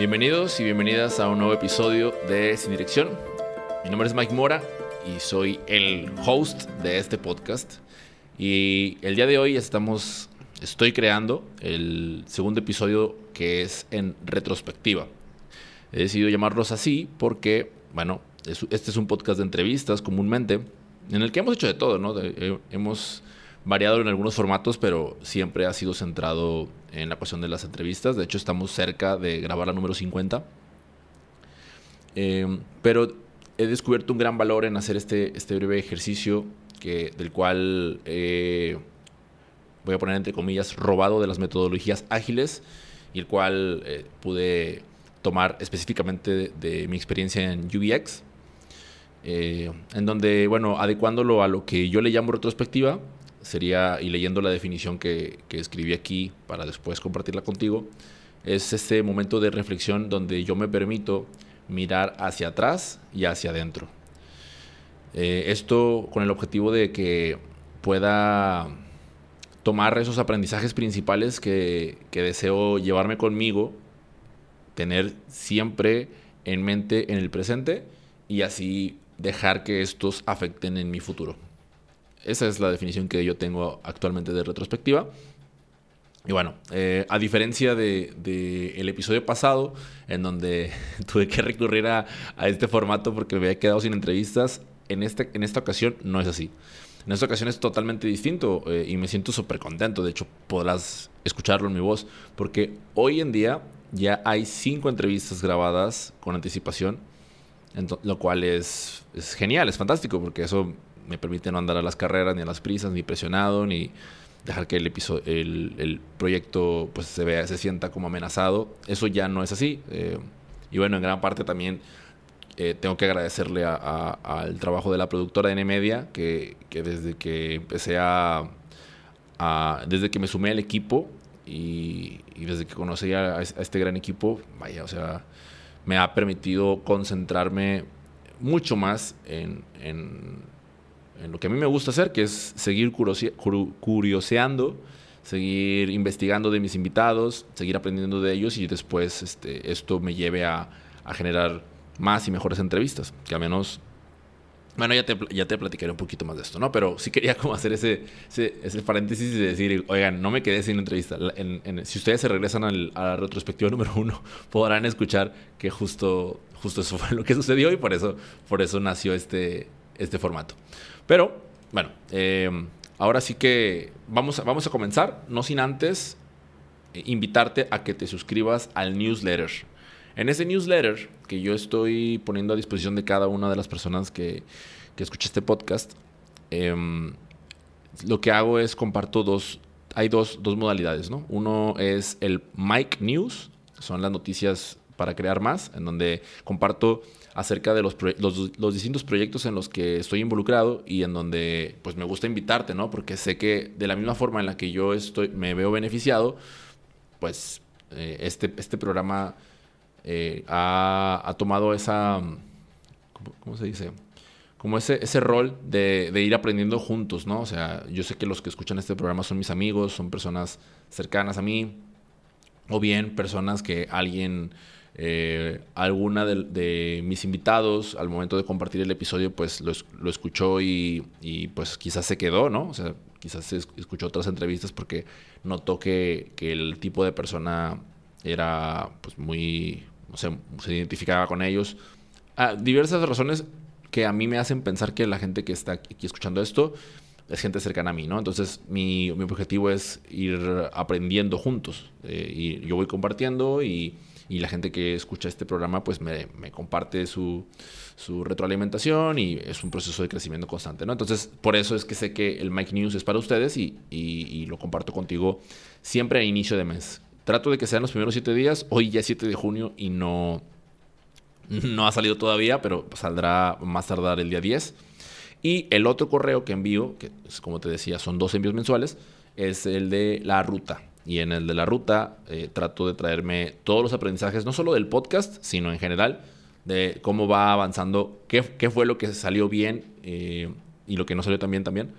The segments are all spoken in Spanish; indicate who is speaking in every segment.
Speaker 1: Bienvenidos y bienvenidas a un nuevo episodio de Sin Dirección. Mi nombre es Mike Mora y soy el host de este podcast. Y el día de hoy estamos, estoy creando el segundo episodio que es en retrospectiva. He decidido llamarlos así porque, bueno, este es un podcast de entrevistas comúnmente, en el que hemos hecho de todo, ¿no? Eh, hemos variado en algunos formatos, pero siempre ha sido centrado en la cuestión de las entrevistas. De hecho, estamos cerca de grabar la número 50. Eh, pero he descubierto un gran valor en hacer este, este breve ejercicio que, del cual voy a poner entre comillas robado de las metodologías ágiles y el cual eh, pude tomar específicamente de, mi experiencia en UBX. Eh, en donde, bueno, adecuándolo a lo que yo le llamo retrospectiva, sería, y leyendo la definición que, escribí aquí para después compartirla contigo, es este momento de reflexión donde yo me permito mirar hacia atrás y hacia adentro. Eh, esto con el objetivo de que pueda tomar esos aprendizajes principales que, que deseo llevarme conmigo, tener siempre en mente en el presente y así dejar que estos afecten en mi futuro. Esa es la definición que yo tengo actualmente de retrospectiva. Y bueno, eh, a diferencia del de, el episodio pasado, en donde tuve que recurrir a, este formato porque me había quedado sin entrevistas, en, este, en esta ocasión no es así. En esta ocasión es totalmente distinto eh, y me siento súper contento. De hecho, podrás escucharlo en mi voz, porque hoy en día ya hay cinco entrevistas grabadas con anticipación, lo cual es, es genial, es fantástico, porque eso me permite no andar a las carreras, ni a las prisas, ni presionado, ni dejar que el, episodio, el, proyecto pues, se vea, se sienta como amenazado. Eso ya no es así. Eh, y bueno, en gran parte también eh, tengo que agradecerle al trabajo de la productora de N-Media, que, desde que empecé a, desde que me sumé al equipo y, desde que conocí a, este gran equipo, vaya, o sea, me ha permitido concentrarme mucho más en lo que a mí me gusta hacer, que es seguir curioseando, seguir investigando de mis invitados, seguir aprendiendo de ellos y después este, esto me lleve a, generar más y mejores entrevistas, que al menos... Bueno, ya te, ya te platicaré un poquito más de esto, ¿no? Pero sí quería como hacer ese, ese, paréntesis y decir, oigan, no me quedé sin entrevista. si ustedes se regresan a la retrospectiva número uno, podrán escuchar que justo, justo eso fue lo que sucedió y por eso, por eso nació este, este formato. Pero, bueno, em, ahora sí que vamos a, vamos a comenzar, no sin antes eh, invitarte a que te suscribas al newsletter. En ese newsletter que yo estoy poniendo a disposición de cada una de las personas que, que escucha este podcast, em, lo que hago es comparto dos, hay dos, dos modalidades, ¿no? Uno es el Mike News, son las noticias para crear más, en donde comparto acerca de los, los, distintos proyectos en los que estoy involucrado y en donde pues me gusta invitarte, ¿no? Porque sé que de la misma forma en la que yo estoy, me veo beneficiado, pues eh, este, este programa eh, ha, tomado esa, ¿cómo, se dice? Como ese, ese rol de, de, ir aprendiendo juntos, ¿no? O sea, yo sé que los que escuchan este programa son mis amigos, son personas cercanas a mí, o bien personas que alguien eh, alguna de, mis invitados al momento de compartir el episodio pues lo, escuchó y, pues quizás se quedó, ¿no? O sea, quizás escuchó otras entrevistas porque notó que, que el tipo de persona era pues muy, no sé, se identificaba con ellos. Ah, diversas razones que a mí me hacen pensar que la gente que está aquí escuchando esto es gente cercana a mí, ¿no? Entonces mi, mi objetivo es ir aprendiendo juntos eh, y yo voy compartiendo y y la gente que escucha este programa pues me, comparte su, retroalimentación y es un proceso de crecimiento constante, ¿no? Entonces, por eso es que sé que el Mike News es para ustedes y, lo comparto contigo siempre a inicio de mes. Trato de que sean los primeros siete días, hoy ya es 7 de junio y no, no ha salido todavía, pero saldrá más tardar el día 10. Y el otro correo que envío, que como te decía son dos envíos mensuales, es el de la ruta. Y en el de la ruta eh, trato de traerme todos los aprendizajes, no solo del podcast, sino en general, de cómo va avanzando, qué, qué fue lo que salió bien eh, y lo que no salió tan bien también.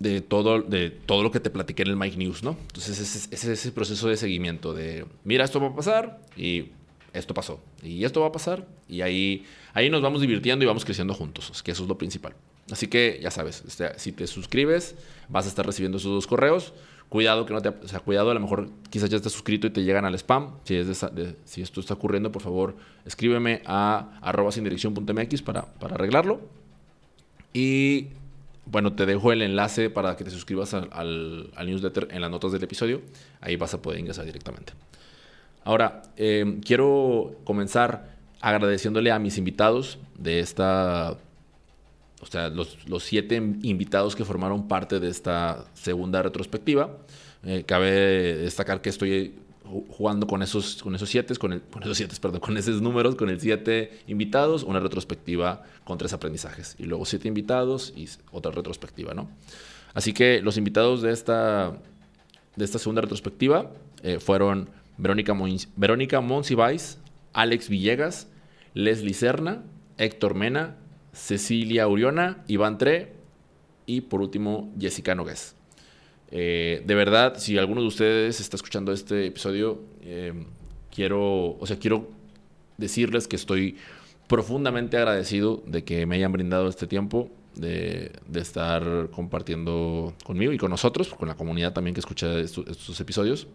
Speaker 1: De todo, de todo lo que te platiqué en el Mike News, ¿no? Entonces ese es ese proceso de seguimiento de, mira, esto va a pasar y esto pasó y esto va a pasar y ahí, ahí nos vamos divirtiendo y vamos creciendo juntos, que eso es lo principal. Así que ya sabes, este, si te suscribes, vas a estar recibiendo esos dos correos. Cuidado que no te, o sea, cuidado, a lo mejor quizás ya estás suscrito y te llegan al spam. Si, es si esto está ocurriendo, por favor, escríbeme a arroba sin para, para arreglarlo. Y bueno, te dejo el enlace para que te suscribas al, newsletter en las notas del episodio. Ahí vas a poder ingresar directamente. Ahora, eh, quiero comenzar agradeciéndole a mis invitados de esta, o sea, los, siete invitados que formaron parte de esta segunda retrospectiva. Eh, cabe destacar que estoy jugando con esos, con esos siete, con, con esos siete, perdón, con esos números, con el siete invitados, una retrospectiva con tres aprendizajes. Y luego siete invitados y otra retrospectiva, ¿no? Así que los invitados de esta, de esta segunda retrospectiva eh, fueron Verónica, Verónica Monsiváis, Alex Villegas, Leslie Serna, Héctor Mena, Cecilia Uriona, Iván Tre y por último Jessica Nogués. Eh, de verdad, si alguno de ustedes está escuchando este episodio, eh, quiero, o sea, quiero decirles que estoy profundamente agradecido de que me hayan brindado este tiempo, de, estar compartiendo conmigo y con nosotros, con la comunidad también que escucha estos, episodios.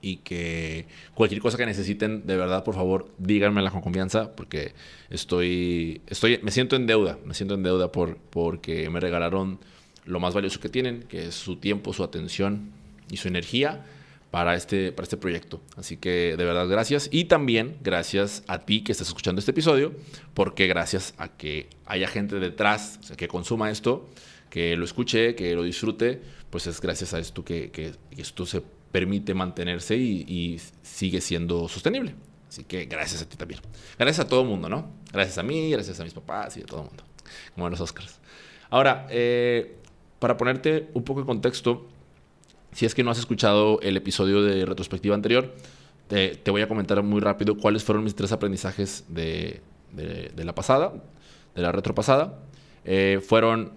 Speaker 1: Y que cualquier cosa que necesiten, de verdad, por favor, díganmela con confianza, porque estoy, estoy, me siento en deuda, me siento en deuda por, porque me regalaron lo más valioso que tienen, que es su tiempo, su atención y su energía para este, para este proyecto. Así que de verdad gracias. Y también gracias a ti que estás escuchando este episodio, porque gracias a que haya gente detrás que consuma esto, que lo escuche, que lo disfrute, pues es gracias a esto que, esto se permite mantenerse y, sigue siendo sostenible. Así que gracias a ti también. Gracias a todo el mundo, ¿no? Gracias a mí, gracias a mis papás y a todo el mundo. Como en los Oscars. Ahora, eh, para ponerte un poco de contexto, si es que no has escuchado el episodio de retrospectiva anterior, te, voy a comentar muy rápido cuáles fueron mis tres aprendizajes de, la pasada, de la retropasada. Eh, fueron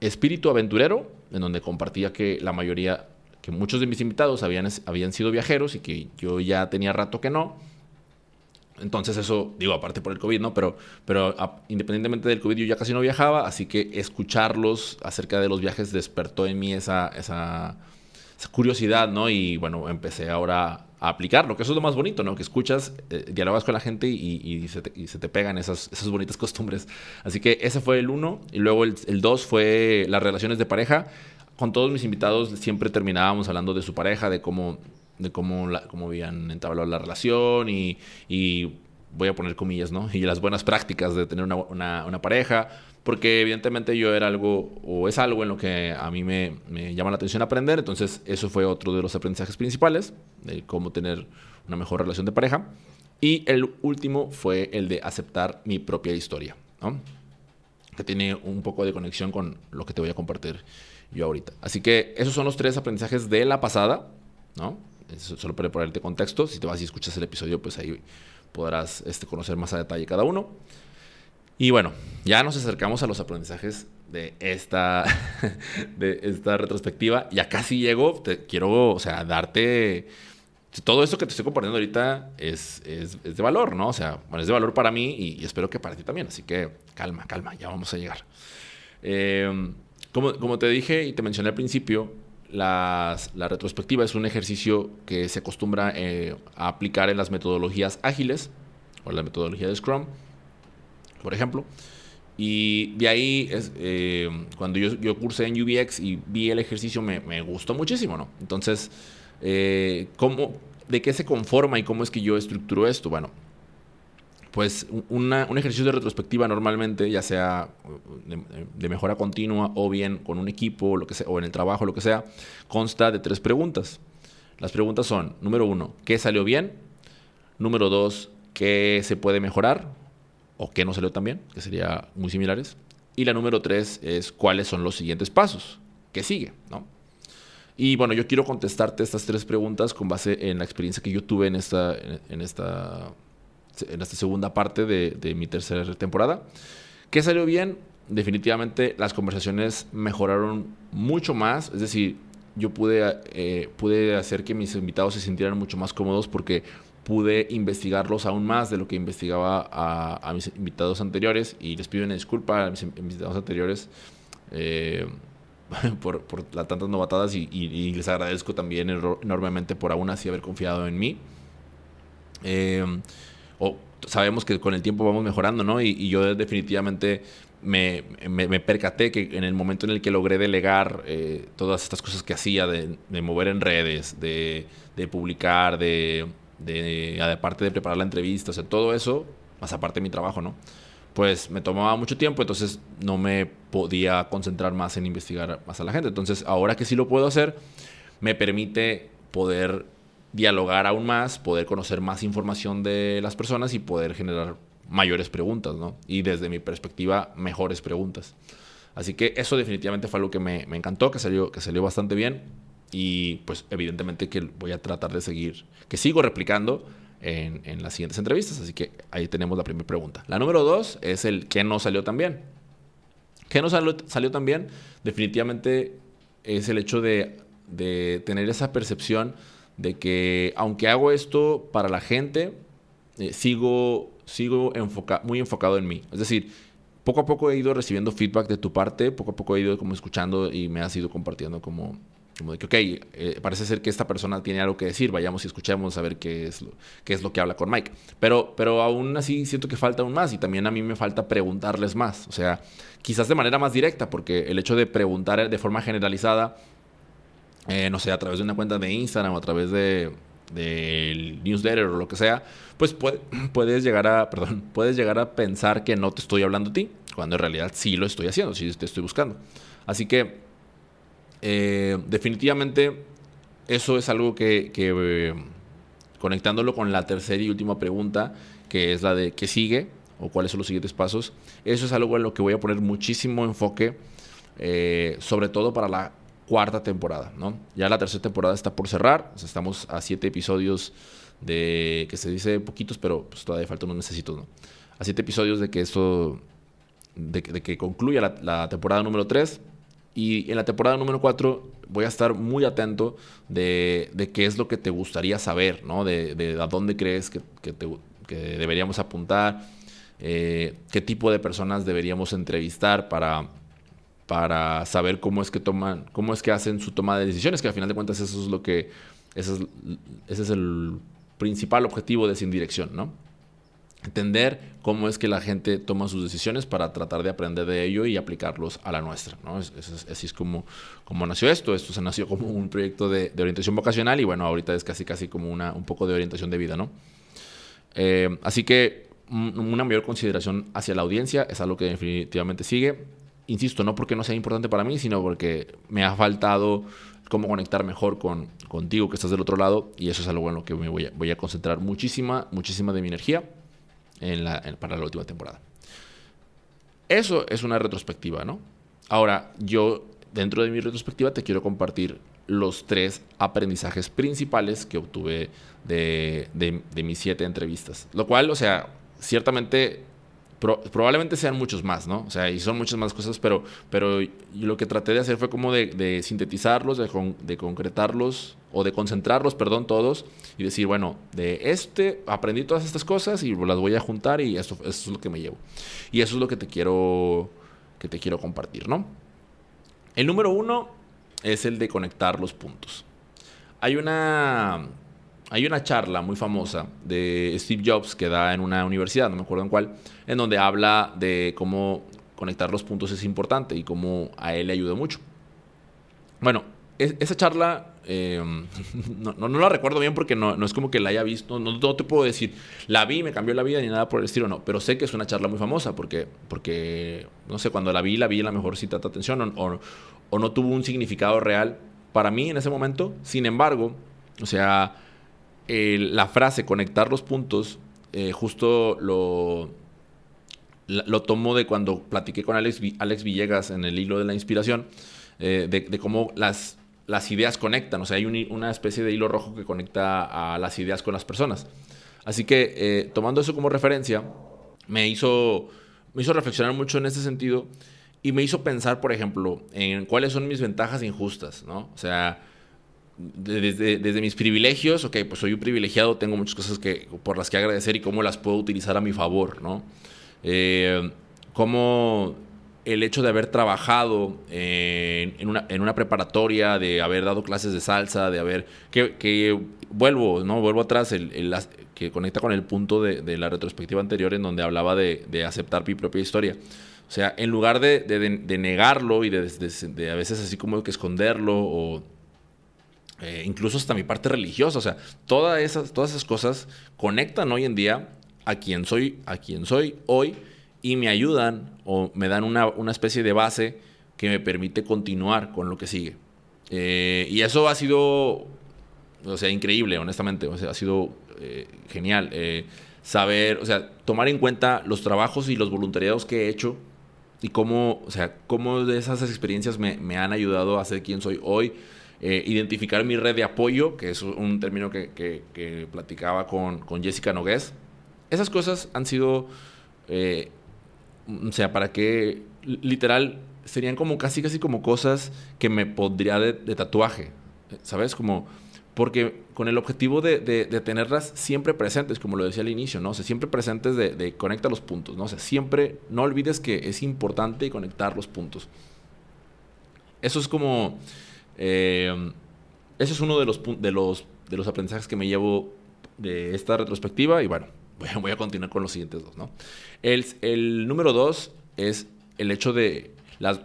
Speaker 1: espíritu aventurero, en donde compartía que la mayoría, que muchos de mis invitados habían, habían sido viajeros y que yo ya tenía rato que no entonces eso, digo, aparte por el COVID, ¿no? Pero, pero independientemente del COVID yo ya casi no viajaba, así que escucharlos acerca de los viajes despertó en mí esa, esa, curiosidad, ¿no? Y bueno, empecé ahora a aplicarlo, que eso es lo más bonito, ¿no? Que escuchas, eh, dialogas con la gente y, se te, pegan esas, esas bonitas costumbres. Así que ese fue el uno. Y luego el dos fue las relaciones de pareja. Con todos mis invitados siempre terminábamos hablando de su pareja, de cómo de cómo, la, cómo habían entablado la relación y, y, voy a poner comillas, ¿no? Y las buenas prácticas de tener una, una, una, pareja, porque evidentemente yo era algo, o es algo en lo que a mí me, me, llama la atención aprender, entonces eso fue otro de los aprendizajes principales, de cómo tener una mejor relación de pareja. Y el último fue el de aceptar mi propia historia, ¿no? Que tiene un poco de conexión con lo que te voy a compartir yo ahorita. Así que esos son los tres aprendizajes de la pasada, ¿no? solo para ponerte contexto. Si te vas y escuchas el episodio, pues ahí podrás este, conocer más a detalle cada uno. Y bueno, ya nos acercamos a los aprendizajes de esta, de esta retrospectiva. Ya casi llego. Te quiero, o sea, darte. Todo esto que te estoy compartiendo ahorita es, es, de valor, ¿no? O sea, bueno, es de valor para mí y, espero que para ti también. Así que calma, calma, ya vamos a llegar. Eh, como, te dije y te mencioné al principio, la retrospectiva es un ejercicio que se acostumbra eh, a aplicar en las metodologías ágiles o la metodología de Scrum, por ejemplo. Y de ahí, es, eh, cuando yo, cursé en UBX y vi el ejercicio, me, me gustó muchísimo, ¿no? Entonces, eh, ¿cómo, ¿de qué se conforma y cómo es que yo estructuro esto? Bueno, pues un ejercicio de retrospectiva normalmente, ya sea de, mejora continua o bien con un equipo lo que sea, o en el trabajo, lo que sea, consta de tres preguntas. Las preguntas son, número uno, ¿qué salió bien? Número dos, ¿qué se puede mejorar? ¿O qué no salió tan bien? Que serían muy similares. Y la número tres es, ¿cuáles son los siguientes pasos? ¿Qué sigue? ¿no? Y bueno, yo quiero contestarte estas tres preguntas con base en la experiencia que yo tuve en esta, en esta en esta segunda parte de, mi tercera temporada. ¿Qué salió bien? Definitivamente las conversaciones mejoraron mucho más, es decir, yo pude, eh, pude hacer que mis invitados se sintieran mucho más cómodos porque pude investigarlos aún más de lo que investigaba a, mis invitados anteriores y les pido una disculpa a mis invitados anteriores eh, por, por, las tantas novatadas y, les agradezco también enormemente por aún así haber confiado en mí. Eh, o sabemos que con el tiempo vamos mejorando, ¿no? Y, yo definitivamente me, percaté que en el momento en el que logré delegar eh, todas estas cosas que hacía, de, mover en redes, de, publicar, de, de, aparte de preparar la entrevista, o sea, todo eso, más aparte de mi trabajo, ¿no? Pues me tomaba mucho tiempo, entonces no me podía concentrar más en investigar más a la gente. Entonces, ahora que sí lo puedo hacer, me permite poder dialogar aún más, poder conocer más información de las personas y poder generar mayores preguntas, ¿no? Y desde mi perspectiva, mejores preguntas. Así que eso definitivamente fue algo que me, encantó, que salió, que salió bastante bien. Y pues evidentemente que voy a tratar de seguir, que sigo replicando en, en las siguientes entrevistas. Así que ahí tenemos la primera pregunta. La número dos es el que no salió tan bien. ¿Qué no salió, salió tan bien? Definitivamente es el hecho de, de tener esa percepción de que aunque hago esto para la gente, eh, sigo, sigo muy enfocado en mí. Es decir, poco a poco he ido recibiendo feedback de tu parte, poco a poco he ido como escuchando y me has ido compartiendo como, como de que, ok, eh, parece ser que esta persona tiene algo que decir, vayamos y escuchemos a ver qué es lo, qué es lo que habla con Mike. Pero, pero aún así siento que falta aún más y también a mí me falta preguntarles más. O sea, quizás de manera más directa, porque el hecho de preguntar de forma generalizada eh, no sé, a través de una cuenta de Instagram o a través de del newsletter o lo que sea, pues puedes llegar a, perdón, puedes llegar a pensar que no te estoy hablando a ti, cuando en realidad sí lo estoy haciendo, sí te estoy buscando. Así que eh, definitivamente eso es algo que, que conectándolo con la tercera y última pregunta, que es la de qué sigue o cuáles son los siguientes pasos, eso es algo en lo que voy a poner muchísimo enfoque, eh, sobre todo para la cuarta temporada, ¿no? Ya la tercera temporada está por cerrar, estamos a siete episodios de, que se dice poquitos, pero pues todavía faltan unos necesitos, ¿no? A siete episodios de que esto, de, que concluya la, temporada número 3 y en la temporada número 4 voy a estar muy atento de, de, qué es lo que te gustaría saber, ¿no? De, de a dónde crees que deberíamos apuntar, eh, qué tipo de personas deberíamos entrevistar para para saber cómo es que toman, cómo es que hacen su toma de decisiones, que al final de cuentas eso es lo que, es, ese es el principal objetivo de Sin Dirección, ¿no? Entender cómo es que la gente toma sus decisiones para tratar de aprender de ello y aplicarlos a la nuestra, ¿no? Es, así es como, como nació esto. Esto se nació como un proyecto de, orientación vocacional y bueno, ahorita es casi casi como una, un poco de orientación de vida, ¿no? Eh, así que una mayor consideración hacia la audiencia es algo que definitivamente sigue insisto, no porque no sea importante para mí, sino porque me ha faltado cómo conectar mejor con, contigo que estás del otro lado y eso es algo en lo que me voy a, concentrar muchísima, muchísima de mi energía para la última temporada. Eso es una retrospectiva, ¿no? Ahora, yo dentro de mi retrospectiva te quiero compartir los tres aprendizajes principales que obtuve de, de, de mis siete entrevistas. Lo cual, o sea, ciertamente probablemente sean muchos más, ¿no? O sea, y son muchas más cosas, pero, pero lo que traté de hacer fue como de, sintetizarlos, de, concretarlos o de concentrarlos, perdón, todos y decir, bueno, de este aprendí todas estas cosas y las voy a juntar y eso, eso es lo que me llevo. Y eso es lo que te quiero, que te quiero compartir, ¿no? El número uno es el de conectar los puntos. Hay una hay una charla muy famosa de Steve Jobs que da en una universidad, no me acuerdo en cuál, en donde habla de cómo conectar los puntos es importante y cómo a él le ayuda mucho. Bueno, esa charla em, no, la recuerdo bien porque no, es como que la haya visto, no, te puedo decir, la vi, me cambió la vida ni nada por el estilo, no, pero sé que es una charla muy famosa porque, porque no sé, cuando la vi, la vi a la mejor si trata atención o, o no tuvo un significado real para mí en ese momento, sin embargo, o sea, la frase conectar los puntos, eh, justo lo, lo tomo de cuando platiqué con Alex, Alex Villegas en el hilo de la inspiración, eh, de, cómo las, las ideas conectan, o sea, hay una especie de hilo rojo que conecta a las ideas con las personas. Así que eh, tomando eso como referencia, me hizo, me hizo reflexionar mucho en ese sentido y me hizo pensar, por ejemplo, en cuáles son mis ventajas injustas, ¿no? O sea, desde, mis privilegios, ok, pues soy un privilegiado, tengo muchas cosas que, por las que agradecer y cómo las puedo utilizar a mi favor, ¿no? Eh, cómo el hecho de haber trabajado en, una, en, una, preparatoria, de haber dado clases de salsa, de haber... que, vuelvo, ¿no? Vuelvo atrás, el, que conecta con el punto de, de, la retrospectiva anterior en donde hablaba de, de, aceptar mi propia historia. O sea, en lugar de, de negarlo y de, a veces así como que esconderlo o eh, incluso hasta mi parte religiosa, o sea, todas esas, todas esas cosas conectan hoy en día a quien soy, a quien soy hoy y me ayudan o me dan una, una especie de base que me permite continuar con lo que sigue. Eh, y eso ha sido, o sea, increíble, honestamente, o sea, ha sido eh, genial. saber, o sea, tomar en cuenta los trabajos y los voluntariados que he hecho y cómo, o sea, cómo de esas experiencias me, me han ayudado a ser quien soy hoy eh, identificar mi red de apoyo, que es un término que, platicaba con, con, Jessica Nogués. Esas cosas han sido, eh, o sea, para que literal serían como casi, casi como cosas que me pondría de, tatuaje, ¿sabes? Como, porque con el objetivo de, de, tenerlas siempre presentes, como lo decía al inicio, ¿no? O sea, siempre presentes de, de conectar los puntos, ¿no? O sea, siempre, no olvides que es importante conectar los puntos. Eso es como eh, ese es uno de los, de, los, de los aprendizajes que me llevo de esta retrospectiva y bueno, voy a, continuar con los siguientes dos. ¿no? El, el número dos es el hecho de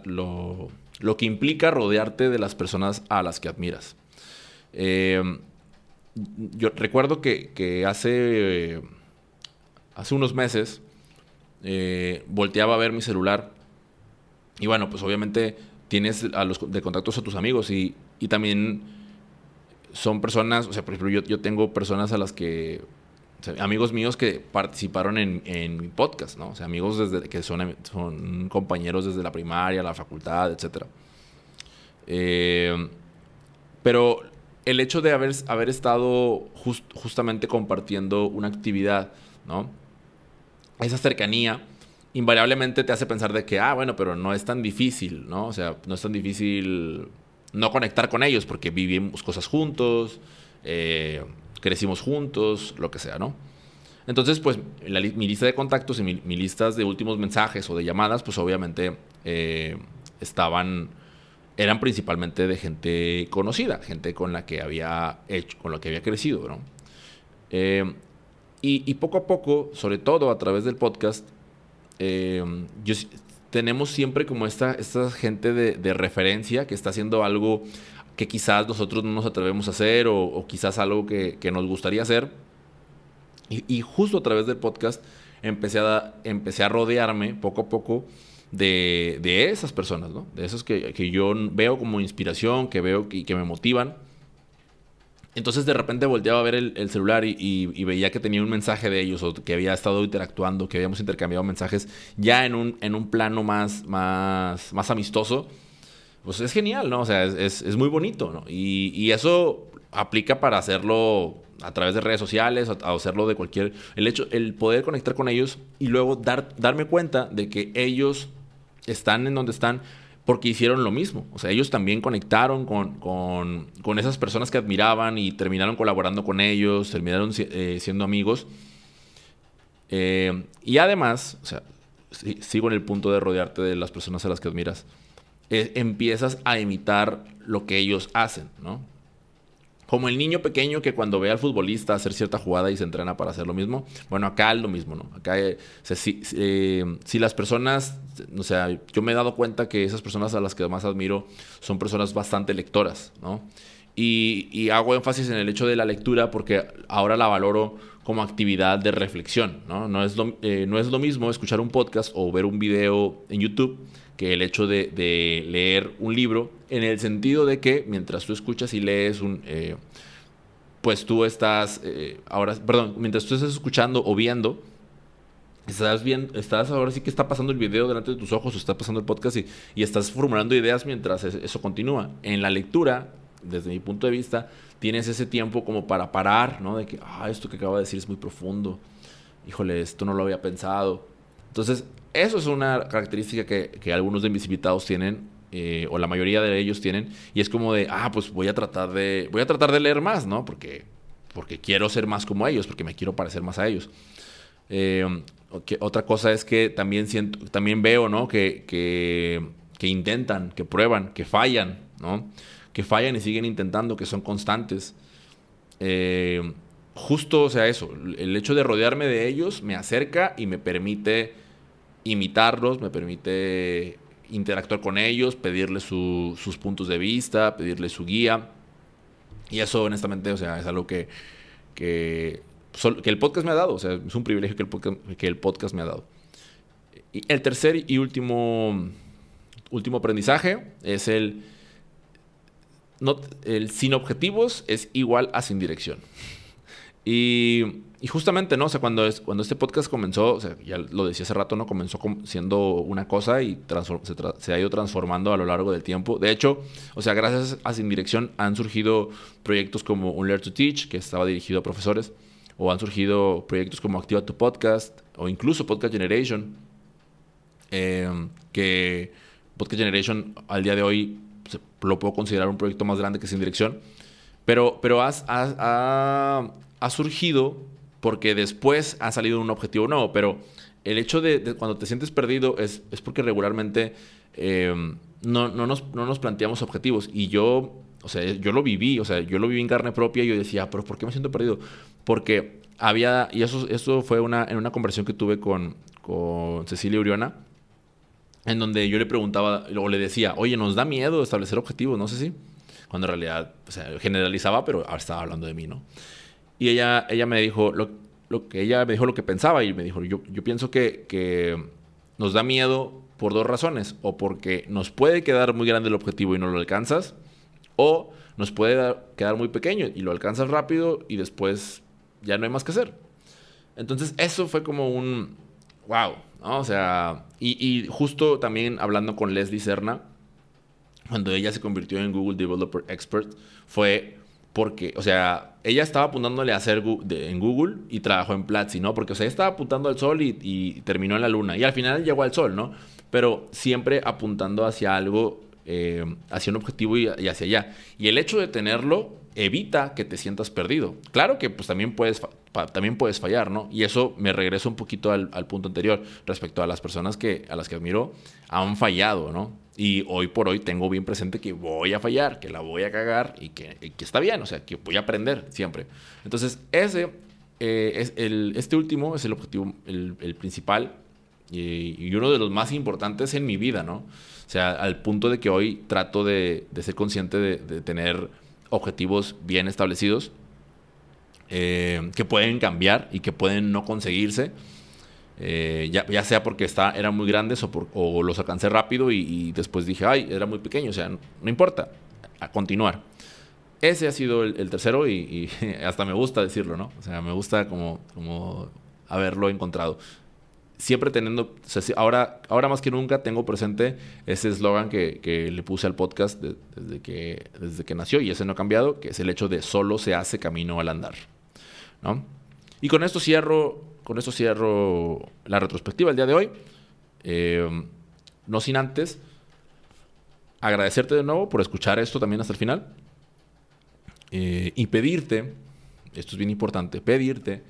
Speaker 1: lo, lo, que implica rodearte de las personas a las que admiras. Eh, yo recuerdo que, que hace, hace unos meses eh, volteaba a ver mi celular y bueno, pues obviamente tienes a los de contactos a tus amigos y, y también son personas, o sea, por ejemplo, yo, yo tengo personas a las que, amigos míos que participaron en, en, mi podcast, ¿no? O sea, amigos desde, que son, son compañeros desde la primaria, la facultad, etc. Eh, pero el hecho de haber, haber estado justamente compartiendo una actividad, ¿no? Esa cercanía invariablemente te hace pensar de que, ah, bueno, pero no es tan difícil, ¿no? O sea, no es tan difícil no conectar con ellos porque vivimos cosas juntos, eh, crecimos juntos, lo que sea, ¿no? Entonces, pues mi lista de contactos y mi, listas de últimos mensajes o de llamadas, pues obviamente eh, estaban, eran principalmente de gente conocida, gente con la que había hecho, con la que había crecido, ¿no? Eh, y poco a poco, sobre todo a través del podcast, eh, yo, tenemos siempre como esta, esta gente de, referencia que está haciendo algo que quizás nosotros no nos atrevemos a hacer o, quizás algo que, nos gustaría hacer. Y, justo a través del podcast empecé a, empecé a rodearme poco a poco de, esas personas, ¿no? De esos que, que, yo veo como inspiración, que veo y que me motivan. Entonces de repente volteaba a ver el, celular y, veía que tenía un mensaje de ellos o que había estado interactuando, que habíamos intercambiado mensajes ya en un, en un plano más, más, más amistoso. Pues es genial, ¿no? O sea, es, es, muy bonito, ¿no? Y, y, eso aplica para hacerlo a través de redes sociales, o hacerlo de cualquier... El hecho, el poder conectar con ellos y luego dar, darme cuenta de que ellos están en donde están porque hicieron lo mismo. O sea, ellos también conectaron con, esas personas que admiraban y terminaron colaborando con ellos, terminaron eh, siendo amigos. Eh, y además, o sea, sigo en el punto de rodearte de las personas a las que admiras, eh, empiezas a imitar lo que ellos hacen, ¿no? Como el niño pequeño que cuando ve al futbolista hacer cierta jugada y se entrena para hacer lo mismo. Bueno, acá es lo mismo, ¿no? Acá, eh, si, las personas, o sea, yo me he dado cuenta que esas personas a las que más admiro son personas bastante lectoras, ¿no? Y, hago énfasis en el hecho de la lectura porque ahora la valoro como actividad de reflexión, ¿no? No es lo, eh, no es lo mismo escuchar un podcast o ver un video en YouTube que el hecho de, leer un libro, en el sentido de que mientras tú escuchas y lees un... Eh, pues tú estás, eh, ahora, perdón, mientras tú estás escuchando o viendo, estás viendo, estás ahora sí que está pasando el video delante de tus ojos o está pasando el podcast y, y estás formulando ideas mientras eso continúa. En la lectura, desde mi punto de vista, tienes ese tiempo como para parar, ¿no? De que, ah, esto que acabo de decir es muy profundo. Híjole, esto no lo había pensado. Entonces, eso es una característica que, algunos de mis invitados tienen eh, o la mayoría de ellos tienen, y es como de, ah, pues voy a tratar de, voy a tratar de leer más, ¿no? Porque, porque quiero ser más como ellos, porque me quiero parecer más a ellos. Eh, otra cosa es que también siento, también veo, ¿no? Que, que, que, intentan, que prueban, que fallan, ¿no? Que fallan y siguen intentando, que son constantes. Eh, justo, o sea, eso, el hecho de rodearme de ellos me acerca y me permite imitarlos, me permite interactuar con ellos, pedirles sus puntos de vista, pedirles su guía. Y eso, honestamente, o sea, es algo que, que, que el podcast me ha dado. O sea, es un privilegio que el podcast, que el podcast me ha dado. Y el tercer y último, último aprendizaje es el, no, sin objetivos es igual a sin dirección. Y justamente, ¿no? O sea, cuando, es, cuando este podcast comenzó, o sea, ya lo decía hace rato, ¿no? Comenzó siendo una cosa y se, ha ido transformando a lo largo del tiempo. De hecho, o sea, gracias a Sin Dirección han surgido proyectos como Un Learn to Teach, que estaba dirigido a profesores, o han surgido proyectos como Activa tu Podcast, o incluso Podcast Generation, em, que Podcast Generation al día de hoy lo puedo considerar un proyecto más grande que Sin Dirección, pero, pero has, ha, ha surgido porque después ha salido un objetivo nuevo, pero el hecho de, cuando te sientes perdido es, es porque regularmente eh, no, no, nos, no, nos, planteamos objetivos. Y yo, o sea, yo lo viví, o sea, yo lo viví en carne propia y yo decía, pero ¿por qué me siento perdido? Porque había, y eso, eso fue una, en una conversación que tuve con, con Cecilia Uriona, en donde yo le preguntaba, o le decía, oye, nos da miedo establecer objetivos, no sé si, cuando en realidad o sea, generalizaba, pero estaba hablando de mí, ¿no? Y ella, ella me dijo lo, lo, que ella me dijo lo que pensaba y me dijo, yo, yo pienso que, que nos da miedo por dos razones. O porque nos puede quedar muy grande el objetivo y no lo alcanzas. O nos puede quedar muy pequeño y lo alcanzas rápido y después ya no hay más que hacer. Entonces eso fue como un wow, ¿no? O sea, y, y, justo también hablando con Leslie Serna, cuando ella se convirtió en Google Developer Expert, fue porque, o sea, ella estaba apuntándole a hacer en Google y trabajó en Platzi, ¿no? Porque, o sea, ella estaba apuntando al sol y, terminó en la luna. Y al final llegó al sol, ¿no? Pero siempre apuntando hacia algo, eh, hacia un objetivo y, hacia allá. Y el hecho de tenerlo evita que te sientas perdido. Claro que pues también puedes, también puedes fallar, ¿no? Y eso me regreso un poquito al, punto anterior respecto a las personas que, a las que admiro han fallado, ¿no? Y hoy por hoy tengo bien presente que voy a fallar, que la voy a cagar y que, está bien, o sea, que voy a aprender siempre. Entonces, ese eh, es el, este último es el objetivo, el, principal y, uno de los más importantes en mi vida, ¿no? O sea, al punto de que hoy trato de, ser consciente de, tener objetivos bien establecidos eh, que pueden cambiar y que pueden no conseguirse eh, ya, ya, sea porque está, eran muy grandes o, por, o los alcancé rápido y, después dije, ay, era muy pequeño, o sea, no, importa, a continuar. Ese ha sido el, tercero y, hasta me gusta decirlo, ¿no? O sea, me gusta como, como haberlo encontrado. Siempre teniendo, ahora, ahora más que nunca tengo presente ese eslogan que, que, le puse al podcast desde, que, desde que nació y ese no ha cambiado, que es el hecho de solo se hace camino al andar, ¿no? Y con esto cierro con eso cierro la retrospectiva el día de hoy. Eh, no sin antes agradecerte de nuevo por escuchar esto también hasta el final. Eh, y pedirte, esto es bien importante, pedirte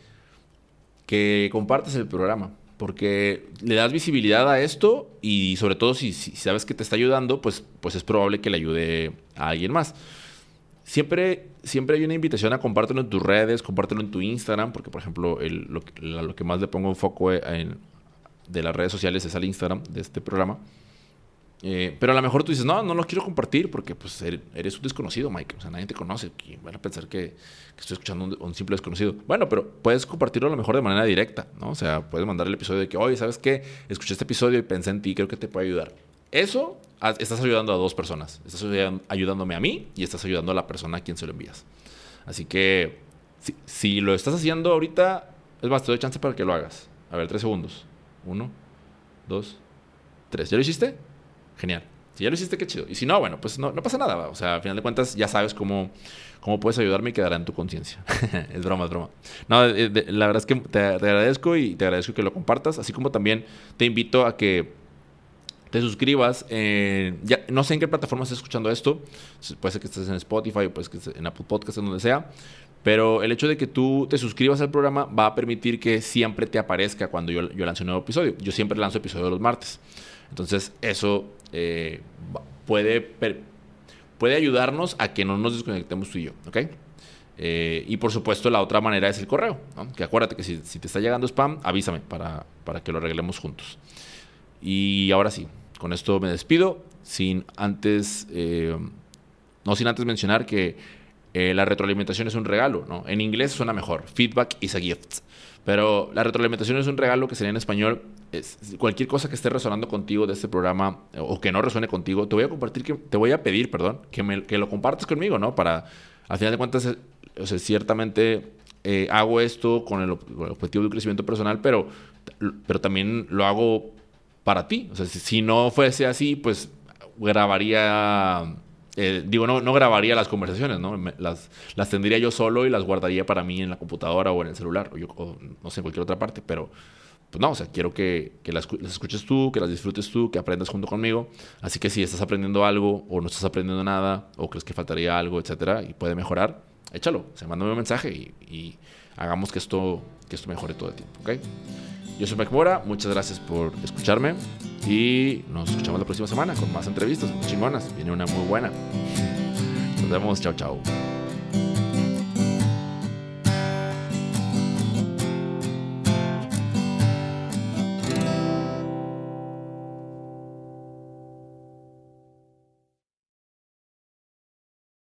Speaker 1: que compartas el programa. Porque le das visibilidad a esto y sobre todo si, sabes que te está ayudando, pues, pues es probable que le ayude a alguien más. Siempre, siempre hay una invitación a compártelo en tus redes, compártelo en tu Instagram, porque por ejemplo lo, que más le pongo en foco en, de las redes sociales es al Instagram de este programa. Eh, pero a lo mejor tú dices, no, no lo quiero compartir porque pues, eres un desconocido, Mike. O sea, nadie te conoce. Van a pensar que, estoy escuchando un, un, simple desconocido. Bueno, pero puedes compartirlo a lo mejor de manera directa, ¿no? O sea, puedes mandar el episodio de que, oye, ¿sabes qué? Escuché este episodio y pensé en ti, creo que te puede ayudar. Eso estás ayudando a dos personas. Estás ayudándome a mí y estás ayudando a la persona a quien se lo envías. Así que si, lo estás haciendo ahorita, es más, te doy chance para que lo hagas. A ver, tres segundos. Uno, dos, tres. ¿Ya lo hiciste? Genial. Si ya lo hiciste, qué chido. Y si no, bueno, pues no, no pasa nada. O sea, al final de cuentas ya sabes cómo, cómo puedes ayudarme y quedará en tu conciencia. es broma, es broma. No, la verdad es que te agradezco y te agradezco que lo compartas, así como también te invito a que te suscribas. ya, no sé en qué plataforma estás escuchando esto. Puede ser que estés en Spotify, puede ser que estés en Apple Podcasts, en donde sea. Pero el hecho de que tú te suscribas al programa va a permitir que siempre te aparezca cuando yo, yo lance un nuevo episodio. Yo siempre lanzo episodios los martes. Entonces, eso eh, puede, puede ayudarnos a que no nos desconectemos tú y yo. ¿Ok? Eh, y por supuesto, la otra manera es el correo. Que acuérdate que si, te está llegando spam, avísame para, para que lo arreglemos juntos. Y ahora sí, con esto me despido, sin antes, eh, no sin antes mencionar que la retroalimentación es un regalo, ¿no? En inglés suena mejor, feedback is a gift. Pero la retroalimentación es un regalo que sería en español. Es, cualquier cosa que esté resonando contigo de este programa o que no resuene contigo, te voy a compartir, que, te voy a pedir, perdón, que, me, que lo compartas conmigo, ¿no? Para, al final de cuentas, eh, o sea, ciertamente hago esto con el, objetivo de un crecimiento personal, pero, pero también lo hago para ti. O sea, si, no fuese así, pues grabaría, eh, digo, no, no grabaría las conversaciones, ¿no? las, las tendría yo solo y las guardaría para mí en la computadora o en el celular, o, yo, no sé, en cualquier otra parte, pero pues no, o sea, quiero que, que las, las, escuches tú, que las disfrutes tú, que aprendas junto conmigo. Así que si estás aprendiendo algo o no estás aprendiendo nada o crees que faltaría algo, etcétera, y puede mejorar, échalo. O sea, mándame un mensaje y, y, hagamos que esto, que esto mejore todo el tiempo, ¿ok? Yo soy Mike Mora, muchas gracias por escucharme y nos escuchamos la próxima semana con más entrevistas chingonas. Viene una muy buena. Nos vemos, chao, chao.